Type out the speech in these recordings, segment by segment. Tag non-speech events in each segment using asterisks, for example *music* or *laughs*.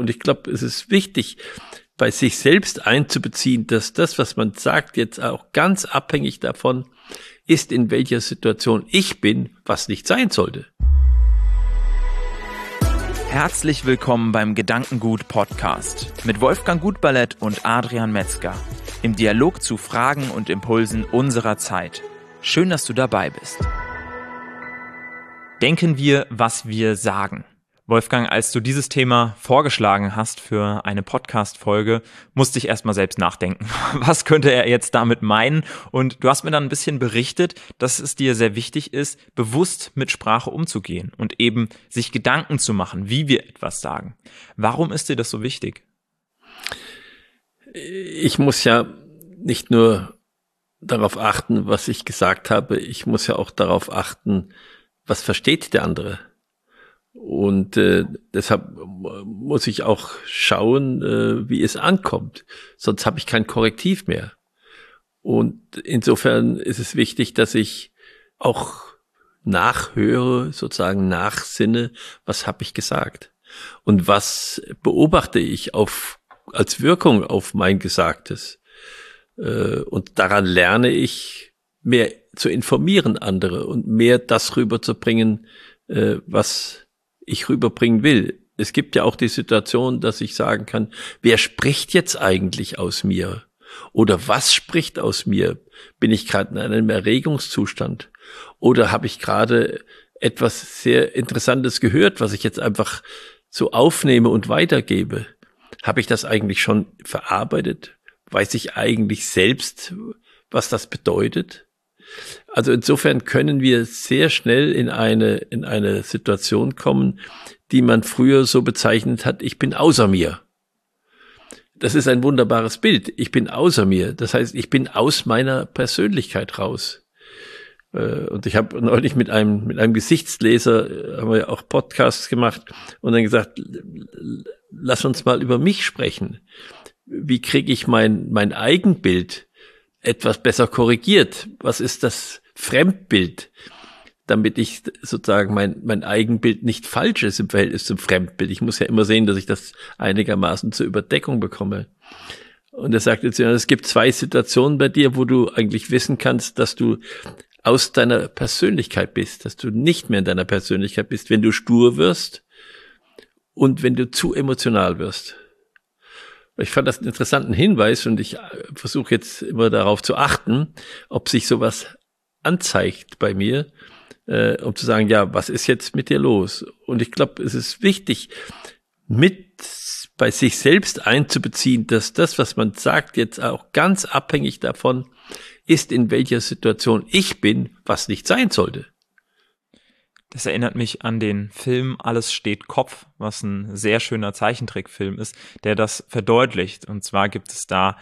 Und ich glaube, es ist wichtig, bei sich selbst einzubeziehen, dass das, was man sagt, jetzt auch ganz abhängig davon ist, in welcher Situation ich bin, was nicht sein sollte. Herzlich willkommen beim Gedankengut Podcast mit Wolfgang Gutballett und Adrian Metzger im Dialog zu Fragen und Impulsen unserer Zeit. Schön, dass du dabei bist. Denken wir, was wir sagen. Wolfgang, als du dieses Thema vorgeschlagen hast für eine Podcast-Folge, musste ich erstmal selbst nachdenken. *laughs* Was könnte er jetzt damit meinen? Und du hast mir dann ein bisschen berichtet, dass es dir sehr wichtig ist, bewusst mit Sprache umzugehen und eben sich Gedanken zu machen, wie wir etwas sagen. Warum ist dir das so wichtig? Ich muss ja nicht nur darauf achten, was ich gesagt habe, ich muss ja auch darauf achten, was versteht der andere und äh, deshalb muss ich auch schauen, äh, wie es ankommt. Sonst habe ich kein Korrektiv mehr. Und insofern ist es wichtig, dass ich auch nachhöre, sozusagen nachsinne, was habe ich gesagt und was beobachte ich auf, als Wirkung auf mein Gesagtes. Äh, und daran lerne ich mehr zu informieren andere und mehr das rüberzubringen, äh, was ich rüberbringen will. Es gibt ja auch die Situation, dass ich sagen kann, wer spricht jetzt eigentlich aus mir? Oder was spricht aus mir? Bin ich gerade in einem Erregungszustand? Oder habe ich gerade etwas sehr Interessantes gehört, was ich jetzt einfach so aufnehme und weitergebe? Habe ich das eigentlich schon verarbeitet? Weiß ich eigentlich selbst, was das bedeutet? Also insofern können wir sehr schnell in eine, in eine Situation kommen, die man früher so bezeichnet hat, ich bin außer mir. Das ist ein wunderbares Bild. Ich bin außer mir. Das heißt, ich bin aus meiner Persönlichkeit raus. Äh, und ich habe neulich mit einem, mit einem Gesichtsleser, äh, haben wir ja auch Podcasts gemacht und dann gesagt, lass uns mal über mich sprechen. Wie kriege ich mein, mein Eigenbild etwas besser korrigiert. Was ist das Fremdbild? Damit ich sozusagen mein, mein Eigenbild nicht falsch ist im Verhältnis zum Fremdbild. Ich muss ja immer sehen, dass ich das einigermaßen zur Überdeckung bekomme. Und er sagt jetzt, es gibt zwei Situationen bei dir, wo du eigentlich wissen kannst, dass du aus deiner Persönlichkeit bist, dass du nicht mehr in deiner Persönlichkeit bist, wenn du stur wirst und wenn du zu emotional wirst. Ich fand das einen interessanten Hinweis und ich äh, versuche jetzt immer darauf zu achten, ob sich sowas anzeigt bei mir, äh, um zu sagen, ja, was ist jetzt mit dir los? Und ich glaube, es ist wichtig, mit bei sich selbst einzubeziehen, dass das, was man sagt, jetzt auch ganz abhängig davon ist, in welcher Situation ich bin, was nicht sein sollte. Das erinnert mich an den Film Alles steht Kopf, was ein sehr schöner Zeichentrickfilm ist, der das verdeutlicht. Und zwar gibt es da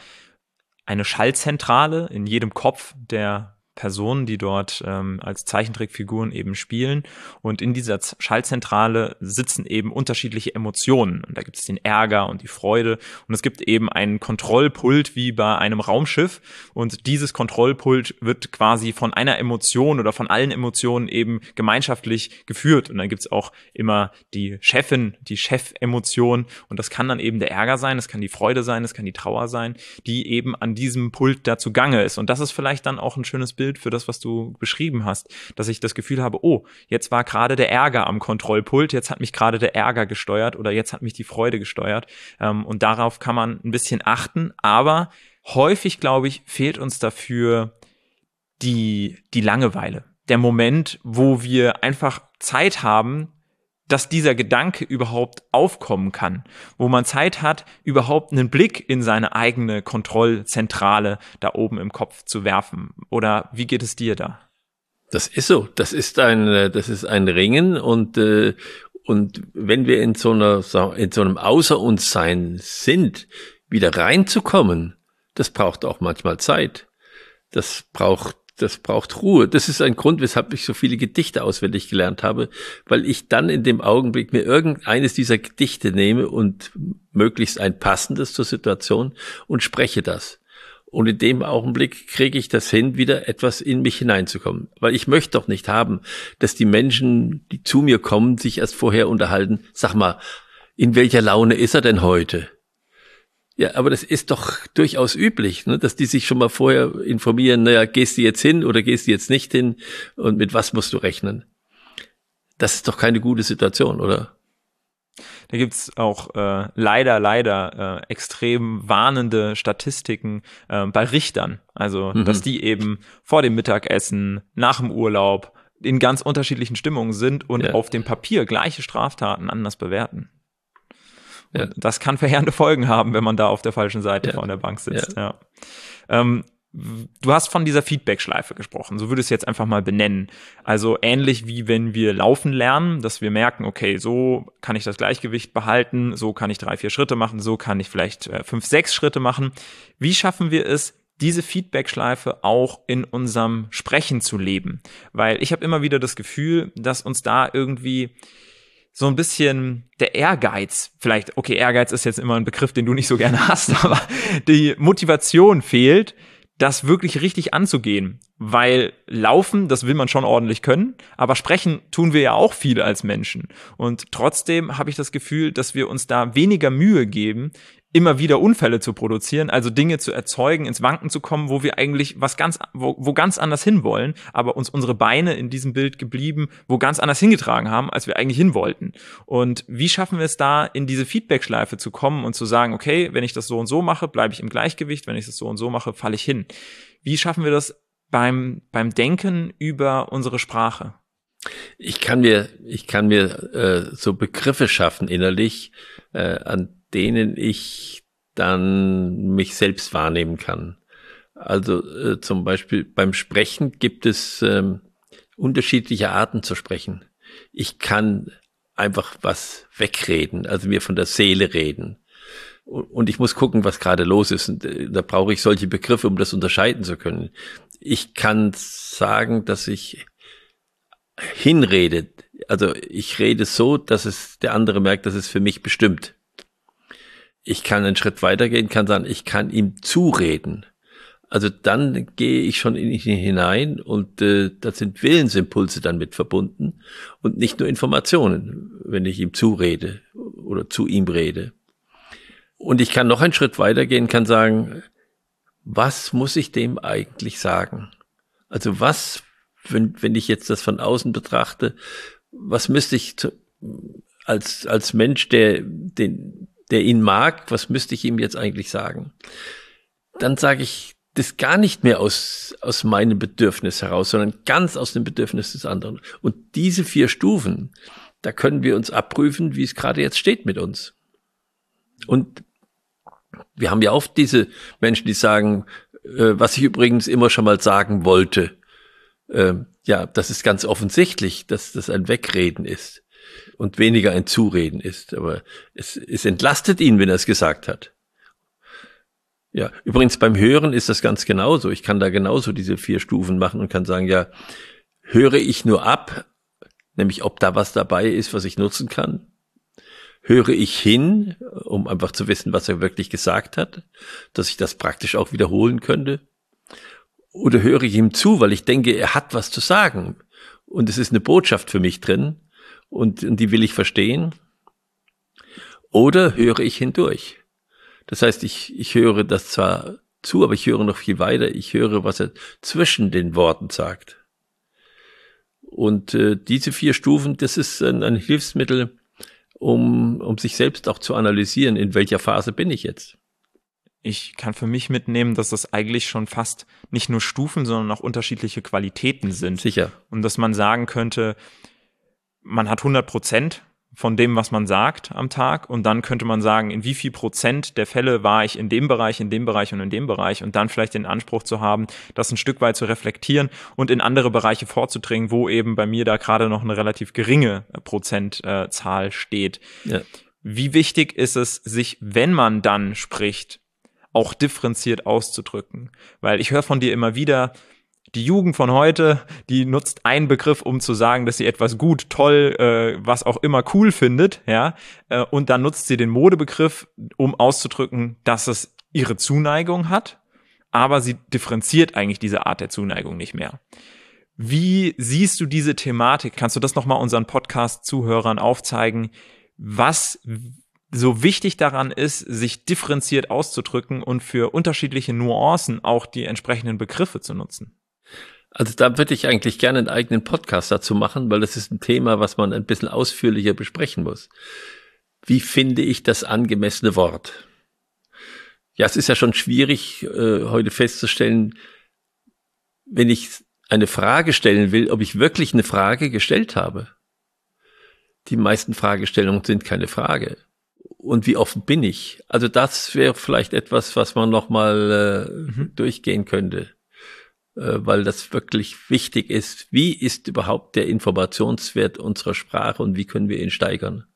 eine Schallzentrale in jedem Kopf der Personen, die dort ähm, als Zeichentrickfiguren eben spielen. Und in dieser Schallzentrale sitzen eben unterschiedliche Emotionen. Und da gibt es den Ärger und die Freude. Und es gibt eben einen Kontrollpult wie bei einem Raumschiff. Und dieses Kontrollpult wird quasi von einer Emotion oder von allen Emotionen eben gemeinschaftlich geführt. Und dann gibt es auch immer die Chefin, die Chefemotion. Und das kann dann eben der Ärger sein, das kann die Freude sein, das kann die Trauer sein, die eben an diesem Pult dazu gange ist. Und das ist vielleicht dann auch ein schönes Bild Bild für das, was du beschrieben hast, dass ich das Gefühl habe, oh, jetzt war gerade der Ärger am Kontrollpult, jetzt hat mich gerade der Ärger gesteuert oder jetzt hat mich die Freude gesteuert. Ähm, und darauf kann man ein bisschen achten, aber häufig, glaube ich, fehlt uns dafür die, die Langeweile. Der Moment, wo wir einfach Zeit haben, dass dieser Gedanke überhaupt aufkommen kann, wo man Zeit hat, überhaupt einen Blick in seine eigene Kontrollzentrale da oben im Kopf zu werfen. Oder wie geht es dir da? Das ist so. Das ist ein, das ist ein Ringen und äh, und wenn wir in so einer in so einem Außer uns sein sind, wieder reinzukommen, das braucht auch manchmal Zeit. Das braucht das braucht Ruhe. Das ist ein Grund, weshalb ich so viele Gedichte auswendig gelernt habe, weil ich dann in dem Augenblick mir irgendeines dieser Gedichte nehme und möglichst ein passendes zur Situation und spreche das. Und in dem Augenblick kriege ich das hin, wieder etwas in mich hineinzukommen. Weil ich möchte doch nicht haben, dass die Menschen, die zu mir kommen, sich erst vorher unterhalten. Sag mal, in welcher Laune ist er denn heute? Ja, aber das ist doch durchaus üblich, ne, dass die sich schon mal vorher informieren, naja, gehst du jetzt hin oder gehst du jetzt nicht hin und mit was musst du rechnen? Das ist doch keine gute Situation, oder? Da gibt's auch äh, leider, leider äh, extrem warnende Statistiken äh, bei Richtern. Also, mhm. dass die eben vor dem Mittagessen, nach dem Urlaub in ganz unterschiedlichen Stimmungen sind und ja. auf dem Papier gleiche Straftaten anders bewerten. Ja. Das kann verheerende Folgen haben, wenn man da auf der falschen Seite von der Bank sitzt. Ja. ja. Ähm, du hast von dieser Feedback-Schleife gesprochen, so würde ich es jetzt einfach mal benennen. Also ähnlich wie wenn wir laufen lernen, dass wir merken, okay, so kann ich das Gleichgewicht behalten, so kann ich drei, vier Schritte machen, so kann ich vielleicht äh, fünf, sechs Schritte machen. Wie schaffen wir es, diese Feedback-Schleife auch in unserem Sprechen zu leben? Weil ich habe immer wieder das Gefühl, dass uns da irgendwie so ein bisschen der Ehrgeiz, vielleicht, okay, Ehrgeiz ist jetzt immer ein Begriff, den du nicht so gerne *laughs* hast, aber die Motivation fehlt, das wirklich richtig anzugehen. Weil laufen, das will man schon ordentlich können, aber sprechen tun wir ja auch viele als Menschen. Und trotzdem habe ich das Gefühl, dass wir uns da weniger Mühe geben, immer wieder Unfälle zu produzieren, also Dinge zu erzeugen, ins Wanken zu kommen, wo wir eigentlich was ganz, wo, wo ganz anders hinwollen, aber uns unsere Beine in diesem Bild geblieben, wo ganz anders hingetragen haben, als wir eigentlich hin wollten. Und wie schaffen wir es da, in diese Feedback-Schleife zu kommen und zu sagen, okay, wenn ich das so und so mache, bleibe ich im Gleichgewicht, wenn ich das so und so mache, falle ich hin. Wie schaffen wir das beim, beim Denken über unsere Sprache? Ich kann mir, ich kann mir äh, so Begriffe schaffen innerlich, äh, an denen ich dann mich selbst wahrnehmen kann. Also äh, zum Beispiel beim Sprechen gibt es ähm, unterschiedliche Arten zu sprechen. Ich kann einfach was wegreden, also mir von der Seele reden. Und ich muss gucken, was gerade los ist. Und äh, da brauche ich solche Begriffe, um das unterscheiden zu können. Ich kann sagen, dass ich hinrede. Also ich rede so, dass es der andere merkt, dass es für mich bestimmt ich kann einen Schritt weitergehen, kann sagen, ich kann ihm zureden. Also dann gehe ich schon in ihn hinein und äh, da sind Willensimpulse dann mit verbunden und nicht nur Informationen, wenn ich ihm zurede oder zu ihm rede. Und ich kann noch einen Schritt weitergehen, kann sagen, was muss ich dem eigentlich sagen? Also was, wenn, wenn ich jetzt das von außen betrachte, was müsste ich zu, als, als Mensch, der den, der ihn mag, was müsste ich ihm jetzt eigentlich sagen? Dann sage ich das gar nicht mehr aus, aus meinem Bedürfnis heraus, sondern ganz aus dem Bedürfnis des anderen. Und diese vier Stufen, da können wir uns abprüfen, wie es gerade jetzt steht mit uns. Und wir haben ja oft diese Menschen, die sagen, äh, was ich übrigens immer schon mal sagen wollte. Äh, ja, das ist ganz offensichtlich, dass das ein Wegreden ist und weniger ein Zureden ist. Aber es, es entlastet ihn, wenn er es gesagt hat. Ja, übrigens beim Hören ist das ganz genauso. Ich kann da genauso diese vier Stufen machen und kann sagen, ja, höre ich nur ab, nämlich ob da was dabei ist, was ich nutzen kann. Höre ich hin, um einfach zu wissen, was er wirklich gesagt hat, dass ich das praktisch auch wiederholen könnte. Oder höre ich ihm zu, weil ich denke, er hat was zu sagen und es ist eine Botschaft für mich drin und, und die will ich verstehen. Oder höre ich hindurch. Das heißt, ich, ich höre das zwar zu, aber ich höre noch viel weiter. Ich höre, was er zwischen den Worten sagt. Und äh, diese vier Stufen, das ist ein, ein Hilfsmittel, um, um sich selbst auch zu analysieren, in welcher Phase bin ich jetzt. Ich kann für mich mitnehmen, dass das eigentlich schon fast nicht nur Stufen, sondern auch unterschiedliche Qualitäten sind. Sicher. Und dass man sagen könnte, man hat 100 Prozent von dem, was man sagt am Tag. Und dann könnte man sagen, in wie viel Prozent der Fälle war ich in dem Bereich, in dem Bereich und in dem Bereich und dann vielleicht den Anspruch zu haben, das ein Stück weit zu reflektieren und in andere Bereiche vorzudringen, wo eben bei mir da gerade noch eine relativ geringe Prozentzahl steht. Ja. Wie wichtig ist es, sich, wenn man dann spricht, auch differenziert auszudrücken? Weil ich höre von dir immer wieder, die Jugend von heute, die nutzt einen Begriff, um zu sagen, dass sie etwas gut, toll, äh, was auch immer cool findet, ja, äh, und dann nutzt sie den Modebegriff, um auszudrücken, dass es ihre Zuneigung hat, aber sie differenziert eigentlich diese Art der Zuneigung nicht mehr. Wie siehst du diese Thematik? Kannst du das nochmal unseren Podcast-Zuhörern aufzeigen? Was so wichtig daran ist, sich differenziert auszudrücken und für unterschiedliche Nuancen auch die entsprechenden Begriffe zu nutzen? Also da würde ich eigentlich gerne einen eigenen Podcast dazu machen, weil das ist ein Thema, was man ein bisschen ausführlicher besprechen muss. Wie finde ich das angemessene Wort? Ja, es ist ja schon schwierig, äh, heute festzustellen, wenn ich eine Frage stellen will, ob ich wirklich eine Frage gestellt habe. Die meisten Fragestellungen sind keine Frage und wie offen bin ich? Also das wäre vielleicht etwas, was man nochmal äh, mhm. durchgehen könnte, weil das wirklich wichtig ist. Wie ist überhaupt der Informationswert unserer Sprache und wie können wir ihn steigern?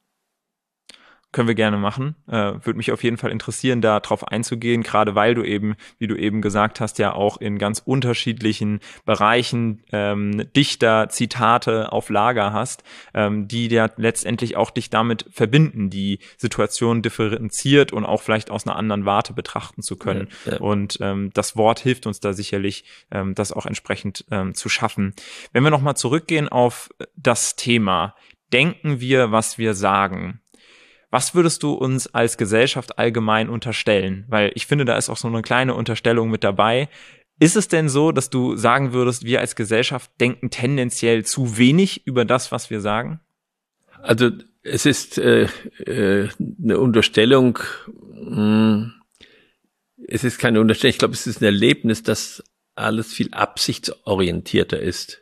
Können wir gerne machen. Äh, Würde mich auf jeden Fall interessieren, da drauf einzugehen, gerade weil du eben, wie du eben gesagt hast, ja auch in ganz unterschiedlichen Bereichen ähm, Dichter, Zitate auf Lager hast, ähm, die ja letztendlich auch dich damit verbinden, die Situation differenziert und auch vielleicht aus einer anderen Warte betrachten zu können. Ja, ja. Und ähm, das Wort hilft uns da sicherlich, ähm, das auch entsprechend ähm, zu schaffen. Wenn wir nochmal zurückgehen auf das Thema, denken wir, was wir sagen was würdest du uns als Gesellschaft allgemein unterstellen? Weil ich finde, da ist auch so eine kleine Unterstellung mit dabei. Ist es denn so, dass du sagen würdest, wir als Gesellschaft denken tendenziell zu wenig über das, was wir sagen? Also es ist äh, äh, eine Unterstellung, mh, hm, es ist keine Unterstellung, ich glaube, es ist ein Erlebnis, dass alles viel absichtsorientierter ist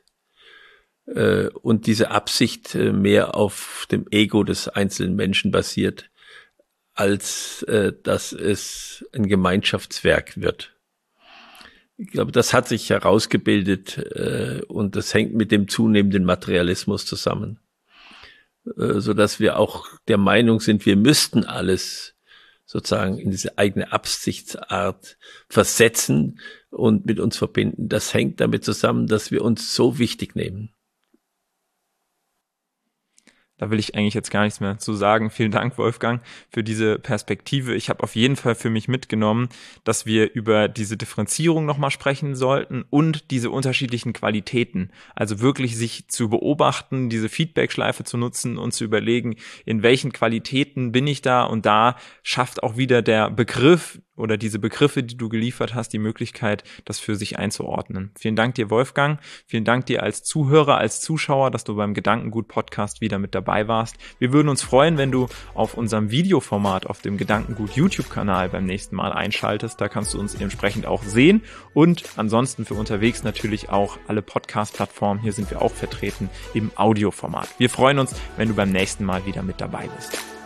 äh, und diese Absicht äh, mehr auf dem Ego des einzelnen Menschen basiert, als äh, dass es ein Gemeinschaftswerk wird. Ich glaube, das hat sich herausgebildet äh, und das hängt mit dem zunehmenden Materialismus zusammen, äh, so dass wir auch der Meinung sind, wir müssten alles sozusagen in diese eigene Absichtsart versetzen und mit uns verbinden. Das hängt damit zusammen, dass wir uns so wichtig nehmen. Da will ich eigentlich jetzt gar nichts mehr zu sagen. Vielen Dank, Wolfgang, für diese Perspektive. Ich habe auf jeden Fall für mich mitgenommen, dass wir über diese Differenzierung nochmal sprechen sollten und diese unterschiedlichen Qualitäten. Also wirklich sich zu beobachten, diese Feedback-Schleife zu nutzen und zu überlegen, in welchen Qualitäten bin ich da und da schafft auch wieder der Begriff oder diese Begriffe, die du geliefert hast, die Möglichkeit, das für sich einzuordnen. Vielen Dank dir, Wolfgang. Vielen Dank dir als Zuhörer, als Zuschauer, dass du beim Gedankengut Podcast wieder mit dabei warst. Wir würden uns freuen, wenn du auf unserem Videoformat auf dem Gedankengut YouTube-Kanal beim nächsten Mal einschaltest. Da kannst du uns entsprechend auch sehen und ansonsten für unterwegs natürlich auch alle Podcast-Plattformen. Hier sind wir auch vertreten im Audioformat. Wir freuen uns, wenn du beim nächsten Mal wieder mit dabei bist.